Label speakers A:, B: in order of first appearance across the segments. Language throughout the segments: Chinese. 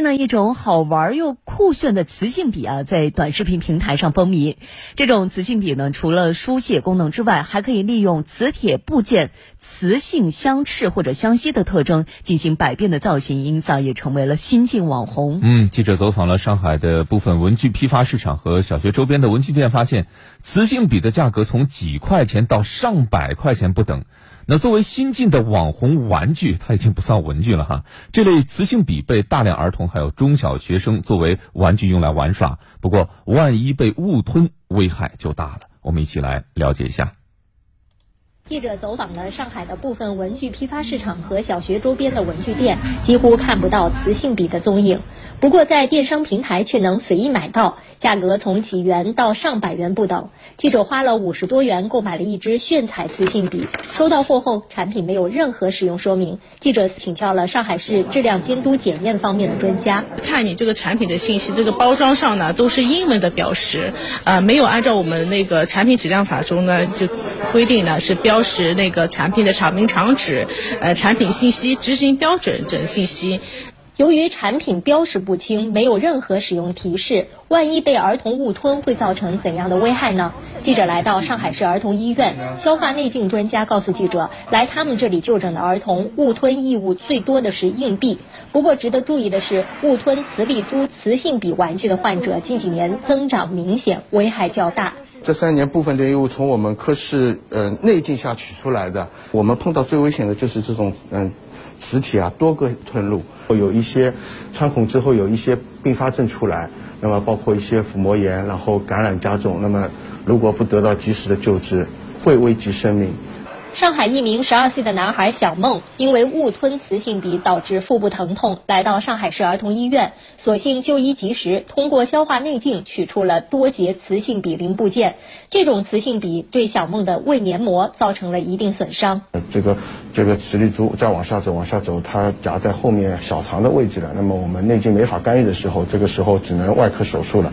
A: 这样一种好玩又酷炫的磁性笔啊，在短视频平台上风靡。这种磁性笔呢，除了书写功能之外，还可以利用磁铁部件磁性相斥或者相吸的特征进行百变的造型，因此也成为了新晋网红。
B: 嗯，记者走访了上海的部分文具批发市场和小学周边的文具店，发现磁性笔的价格从几块钱到上百块钱不等。那作为新晋的网红玩具，它已经不算文具了哈。这类磁性笔被大量儿童还有中小学生作为玩具用来玩耍。不过，万一被误吞，危害就大了。我们一起来了解一下。
C: 记者走访了上海的部分文具批发市场和小学周边的文具店，几乎看不到磁性笔的踪影。不过，在电商平台却能随意买到，价格从几元到上百元不等。记者花了五十多元购买了一支炫彩磁性笔，收到货后，产品没有任何使用说明。记者请教了上海市质量监督检验方面的专家，
D: 看你这个产品的信息，这个包装上呢都是英文的标识，呃，没有按照我们那个产品质量法中呢就规定呢是标识那个产品的厂名厂址，呃，产品信息、执行标准等信息。
C: 由于产品标识不清，没有任何使用提示，万一被儿童误吞，会造成怎样的危害呢？记者来到上海市儿童医院，消化内镜专家告诉记者，来他们这里就诊的儿童误吞异物最多的是硬币。不过值得注意的是，误吞磁力珠、磁性笔玩具的患者近几年增长明显，危害较大。
E: 这三年部分的异物从我们科室呃内镜下取出来的，我们碰到最危险的就是这种嗯磁体啊多个吞入。有一些穿孔之后有一些并发症出来，那么包括一些腹膜炎，然后感染加重，那么如果不得到及时的救治，会危及生命。
C: 上海一名十二岁的男孩小梦，因为误吞磁性笔导致腹部疼痛，来到上海市儿童医院。所幸就医及时，通过消化内镜取出了多节磁性笔零部件。这种磁性笔对小梦的胃黏膜造成了一定损伤。
E: 这个这个磁力珠再往下走，往下走，它夹在后面小肠的位置了。那么我们内镜没法干预的时候，这个时候只能外科手术了。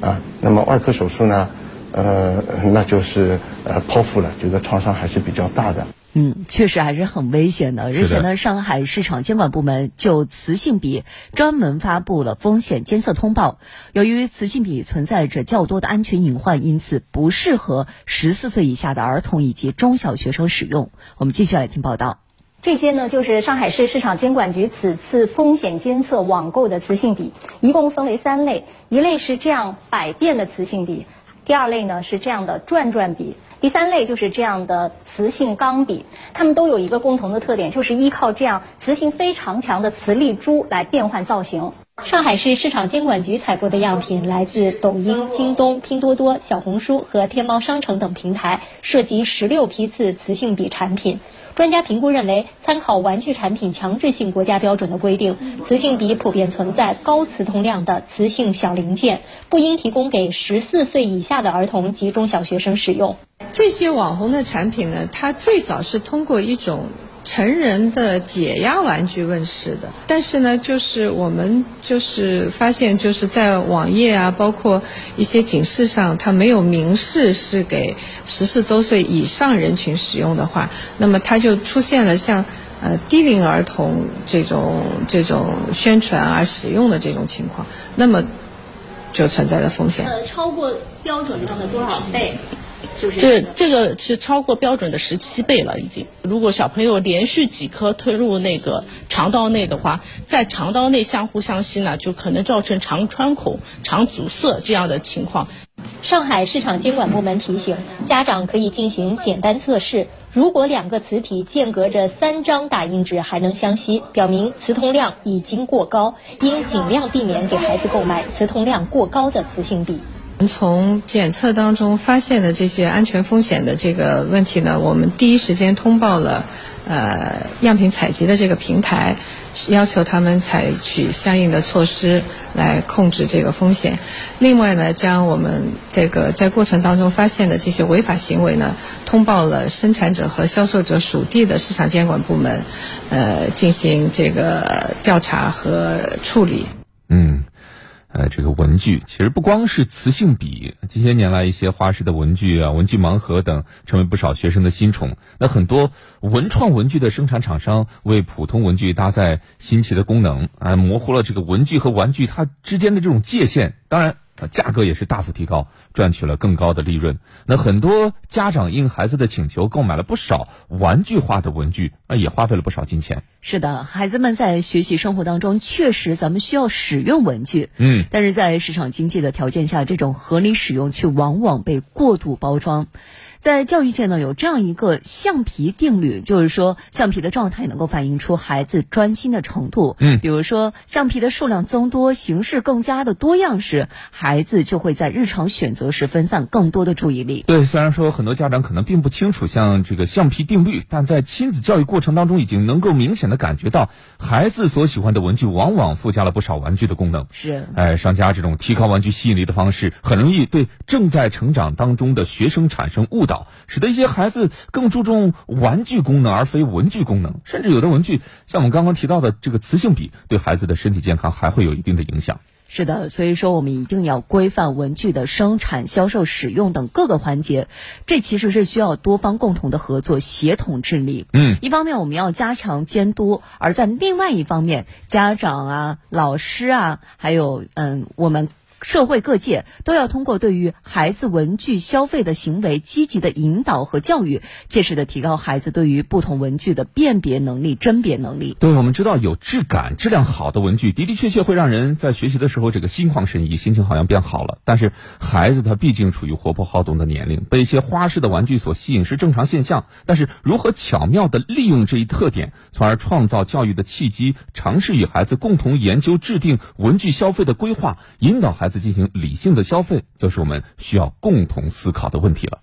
E: 啊，那么外科手术呢？呃，那就是呃剖腹了，觉得创伤还是比较大的。
A: 嗯，确实还是很危险的。而且呢，上海市场监管部门就磁性笔专门发布了风险监测通报。由于磁性笔存在着较多的安全隐患，因此不适合十四岁以下的儿童以及中小学生使用。我们继续来听报道。
F: 这些呢，就是上海市市场监管局此次风险监测网购的磁性笔，一共分为三类，一类是这样百变的磁性笔。第二类呢是这样的转转笔，第三类就是这样的磁性钢笔，它们都有一个共同的特点，就是依靠这样磁性非常强的磁力珠来变换造型。
C: 上海市市场监管局采购的样品来自抖音、京东、拼多多、小红书和天猫商城等平台，涉及十六批次磁性笔产品。专家评估认为，参考玩具产品强制性国家标准的规定，磁性笔普遍存在高磁通量的磁性小零件，不应提供给十四岁以下的儿童及中小学生使用。
D: 这些网红的产品呢，它最早是通过一种。成人的解压玩具问世的，但是呢，就是我们就是发现，就是在网页啊，包括一些警示上，它没有明示是给十四周岁以上人群使用的话，那么它就出现了像呃低龄儿童这种这种宣传啊使用的这种情况，那么就存在的风险。
C: 呃，超过标准量的多少倍？
D: 这这个是超过标准的十七倍了，已经。如果小朋友连续几颗吞入那个肠道内的话，在肠道内相互相吸呢，就可能造成肠穿孔、肠阻塞这样的情况。
C: 上海市场监管部门提醒家长可以进行简单测试，如果两个磁体间隔着三张打印纸还能相吸，表明磁通量已经过高，应尽量避免给孩子购买磁通量过高的磁性笔。
D: 从检测当中发现的这些安全风险的这个问题呢，我们第一时间通报了，呃，样品采集的这个平台，要求他们采取相应的措施来控制这个风险。另外呢，将我们这个在过程当中发现的这些违法行为呢，通报了生产者和销售者属地的市场监管部门，呃，进行这个调查和处理。
B: 嗯。呃，这个文具其实不光是磁性笔，近些年来一些花式的文具啊、文具盲盒等，成为不少学生的新宠。那很多文创文具的生产厂商为普通文具搭载新奇的功能，啊，模糊了这个文具和玩具它之间的这种界限。当然。价格也是大幅提高，赚取了更高的利润。那很多家长应孩子的请求，购买了不少玩具化的文具，啊，也花费了不少金钱。
A: 是的，孩子们在学习生活当中，确实咱们需要使用文具，
B: 嗯，
A: 但是在市场经济的条件下，这种合理使用却往往被过度包装。在教育界呢，有这样一个橡皮定律，就是说橡皮的状态能够反映出孩子专心的程度。
B: 嗯，
A: 比如说橡皮的数量增多，形式更加的多样时，孩子就会在日常选择时分散更多的注意力。
B: 对，虽然说很多家长可能并不清楚像这个橡皮定律，但在亲子教育过程当中，已经能够明显的感觉到，孩子所喜欢的文具往往附加了不少玩具的功能。
A: 是，
B: 哎，商家这种提高玩具吸引力的方式，很容易对正在成长当中的学生产生误导。使得一些孩子更注重玩具功能而非文具功能，甚至有的文具，像我们刚刚提到的这个磁性笔，对孩子的身体健康还会有一定的影响。
A: 是的，所以说我们一定要规范文具的生产、销售、使用等各个环节，这其实是需要多方共同的合作、协同治理。
B: 嗯，
A: 一方面我们要加强监督，而在另外一方面，家长啊、老师啊，还有嗯我们。社会各界都要通过对于孩子文具消费的行为积极的引导和教育，切实的提高孩子对于不同文具的辨别能力、甄别能力。
B: 对，我们知道有质感、质量好的文具的的确确会让人在学习的时候这个心旷神怡，心情好像变好了。但是孩子他毕竟处于活泼好动的年龄，被一些花式的玩具所吸引是正常现象。但是如何巧妙的利用这一特点，从而创造教育的契机，尝试与孩子共同研究制定文具消费的规划，引导孩。孩子进行理性的消费，则是我们需要共同思考的问题了。